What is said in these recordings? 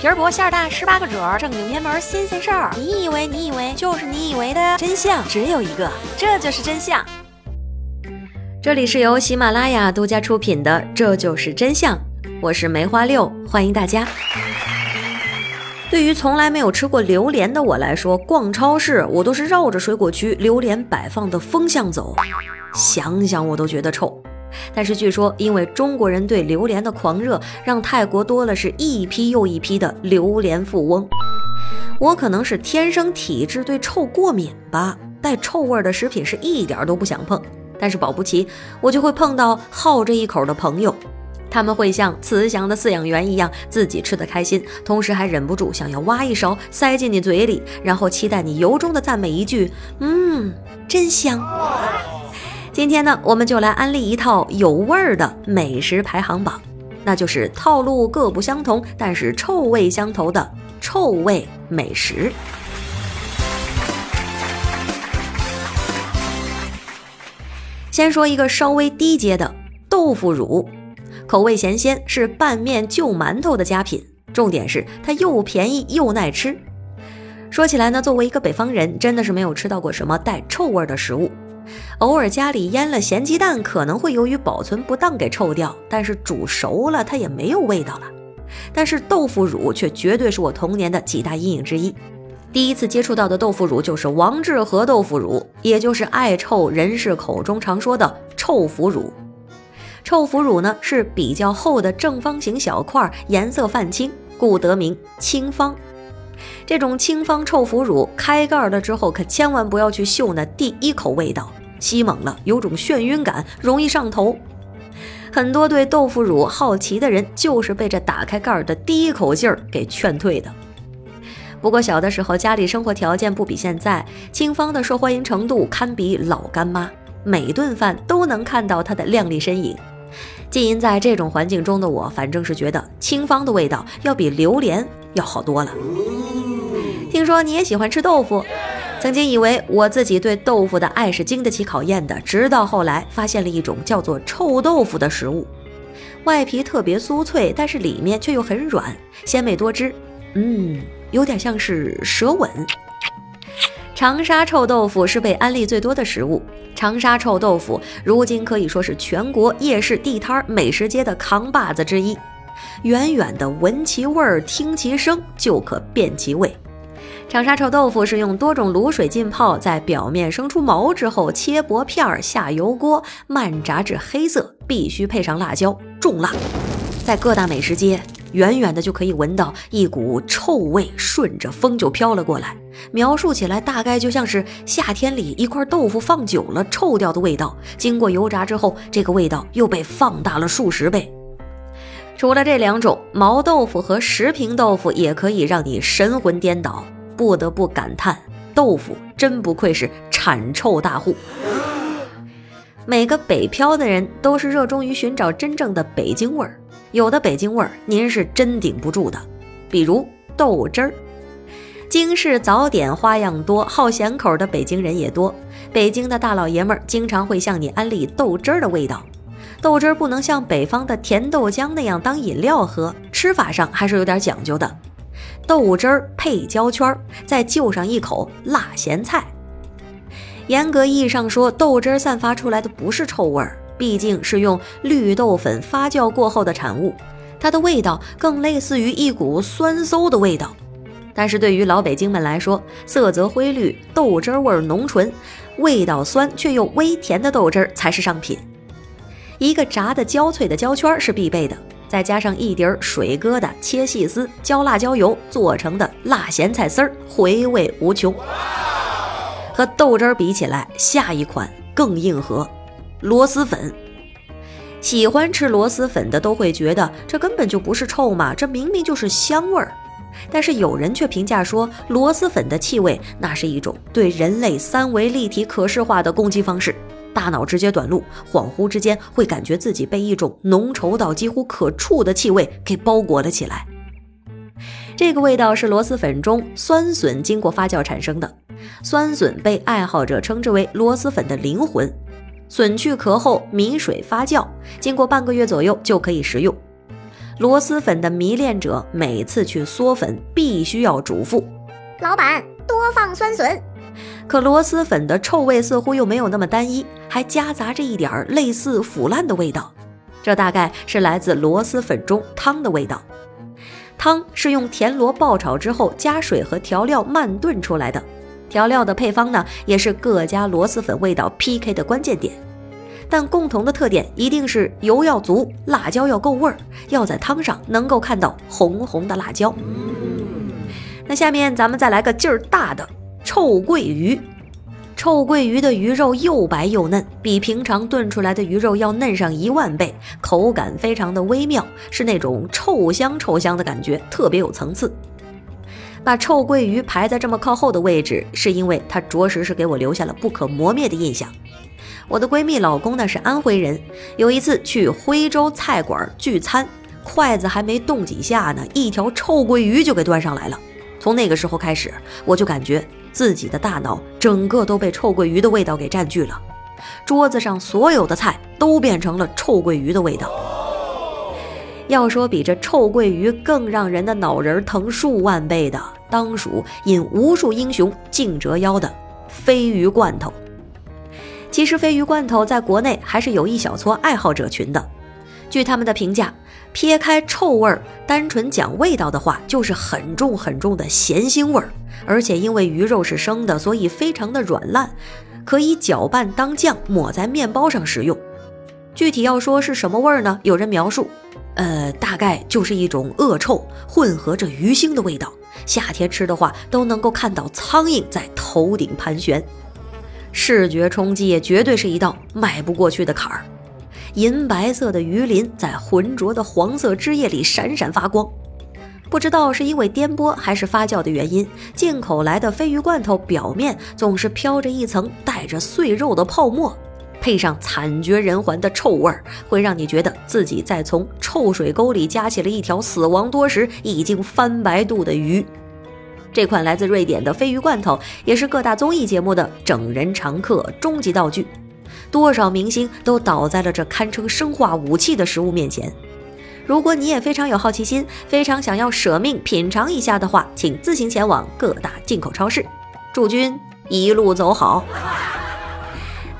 皮儿薄馅儿大，十八个褶儿，正经偏门新鲜事儿。你以为你以为就是你以为的真相只有一个，这就是真相。这里是由喜马拉雅独家出品的《这就是真相》，我是梅花六，欢迎大家。对于从来没有吃过榴莲的我来说，逛超市我都是绕着水果区榴莲摆放的风向走，想想我都觉得臭。但是据说，因为中国人对榴莲的狂热，让泰国多了是一批又一批的榴莲富翁。我可能是天生体质对臭过敏吧，带臭味的食品是一点都不想碰。但是保不齐我就会碰到好这一口的朋友，他们会像慈祥的饲养员一样，自己吃得开心，同时还忍不住想要挖一勺塞进你嘴里，然后期待你由衷的赞美一句：“嗯，真香。”今天呢，我们就来安利一套有味儿的美食排行榜，那就是套路各不相同，但是臭味相投的臭味美食。先说一个稍微低阶的豆腐乳，口味咸鲜，是拌面就馒头的佳品。重点是它又便宜又耐吃。说起来呢，作为一个北方人，真的是没有吃到过什么带臭味的食物。偶尔家里腌了咸鸡蛋，可能会由于保存不当给臭掉，但是煮熟了它也没有味道了。但是豆腐乳却绝对是我童年的几大阴影之一。第一次接触到的豆腐乳就是王致和豆腐乳，也就是爱臭人士口中常说的臭腐乳。臭腐乳呢是比较厚的正方形小块，颜色泛青，故得名青方。这种青方臭腐乳开盖了之后，可千万不要去嗅那第一口味道。吸猛了，有种眩晕感，容易上头。很多对豆腐乳好奇的人，就是被这打开盖儿的第一口劲儿给劝退的。不过小的时候家里生活条件不比现在，清芳的受欢迎程度堪比老干妈，每顿饭都能看到她的靓丽身影。浸淫在这种环境中的我，反正是觉得清芳的味道要比榴莲要好多了。听说你也喜欢吃豆腐。曾经以为我自己对豆腐的爱是经得起考验的，直到后来发现了一种叫做臭豆腐的食物，外皮特别酥脆，但是里面却又很软，鲜美多汁，嗯，有点像是舌吻。长沙臭豆腐是被安利最多的食物，长沙臭豆腐如今可以说是全国夜市地摊美食街的扛把子之一，远远的闻其味儿，听其声，就可辨其味。长沙臭豆腐是用多种卤水浸泡，在表面生出毛之后切薄片儿，下油锅慢炸至黑色，必须配上辣椒，重辣。在各大美食街，远远的就可以闻到一股臭味，顺着风就飘了过来。描述起来大概就像是夏天里一块豆腐放久了臭掉的味道，经过油炸之后，这个味道又被放大了数十倍。除了这两种毛豆腐和石平豆腐，也可以让你神魂颠倒。不得不感叹，豆腐真不愧是产臭大户。每个北漂的人都是热衷于寻找真正的北京味儿，有的北京味儿您是真顶不住的。比如豆汁儿，京式早点花样多，好咸口的北京人也多。北京的大老爷们儿经常会向你安利豆汁儿的味道。豆汁儿不能像北方的甜豆浆那样当饮料喝，吃法上还是有点讲究的。豆汁儿配焦圈儿，再就上一口辣咸菜。严格意义上说，豆汁儿散发出来的不是臭味儿，毕竟是用绿豆粉发酵过后的产物，它的味道更类似于一股酸馊的味道。但是对于老北京们来说，色泽灰绿、豆汁儿味浓醇、味道酸却又微甜的豆汁儿才是上品。一个炸的焦脆的焦圈是必备的。再加上一碟水疙瘩切细丝，浇辣椒油做成的辣咸菜丝儿，回味无穷。和豆汁儿比起来，下一款更硬核，螺蛳粉。喜欢吃螺蛳粉的都会觉得这根本就不是臭嘛，这明明就是香味儿。但是有人却评价说，螺蛳粉的气味那是一种对人类三维立体可视化的攻击方式。大脑直接短路，恍惚之间会感觉自己被一种浓稠到几乎可触的气味给包裹了起来。这个味道是螺蛳粉中酸笋经过发酵产生的，酸笋被爱好者称之为螺蛳粉的灵魂。笋去壳后，米水发酵，经过半个月左右就可以食用。螺蛳粉的迷恋者每次去嗦粉，必须要嘱咐老板多放酸笋。可螺蛳粉的臭味似乎又没有那么单一，还夹杂着一点类似腐烂的味道。这大概是来自螺蛳粉中汤的味道。汤是用田螺爆炒之后加水和调料慢炖出来的。调料的配方呢，也是各家螺蛳粉味道 PK 的关键点。但共同的特点一定是油要足，辣椒要够味儿，要在汤上能够看到红红的辣椒。那下面咱们再来个劲儿大的。臭鳜鱼，臭鳜鱼的鱼肉又白又嫩，比平常炖出来的鱼肉要嫩上一万倍，口感非常的微妙，是那种臭香臭香的感觉，特别有层次。把臭鳜鱼排在这么靠后的位置，是因为它着实是给我留下了不可磨灭的印象。我的闺蜜老公呢是安徽人，有一次去徽州菜馆聚餐，筷子还没动几下呢，一条臭鳜鱼就给端上来了。从那个时候开始，我就感觉。自己的大脑整个都被臭鳜鱼的味道给占据了，桌子上所有的菜都变成了臭鳜鱼的味道。要说比这臭鳜鱼更让人的脑仁疼数万倍的，当属引无数英雄竞折腰的鲱鱼罐头。其实鲱鱼罐头在国内还是有一小撮爱好者群的，据他们的评价。撇开臭味儿，单纯讲味道的话，就是很重很重的咸腥味儿。而且因为鱼肉是生的，所以非常的软烂，可以搅拌当酱，抹在面包上食用。具体要说是什么味儿呢？有人描述，呃，大概就是一种恶臭混合着鱼腥的味道。夏天吃的话，都能够看到苍蝇在头顶盘旋，视觉冲击也绝对是一道迈不过去的坎儿。银白色的鱼鳞在浑浊的黄色汁液里闪闪发光，不知道是因为颠簸还是发酵的原因，进口来的鲱鱼罐头表面总是飘着一层带着碎肉的泡沫，配上惨绝人寰的臭味儿，会让你觉得自己在从臭水沟里夹起了一条死亡多时、已经翻白肚的鱼。这款来自瑞典的鲱鱼罐头也是各大综艺节目的整人常客、终极道具。多少明星都倒在了这堪称生化武器的食物面前。如果你也非常有好奇心，非常想要舍命品尝一下的话，请自行前往各大进口超市。祝君一路走好。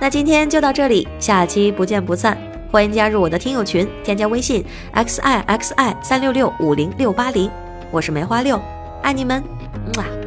那今天就到这里，下期不见不散。欢迎加入我的听友群，添加微信 x i x i 三六六五零六八零，我是梅花六，爱你们，么。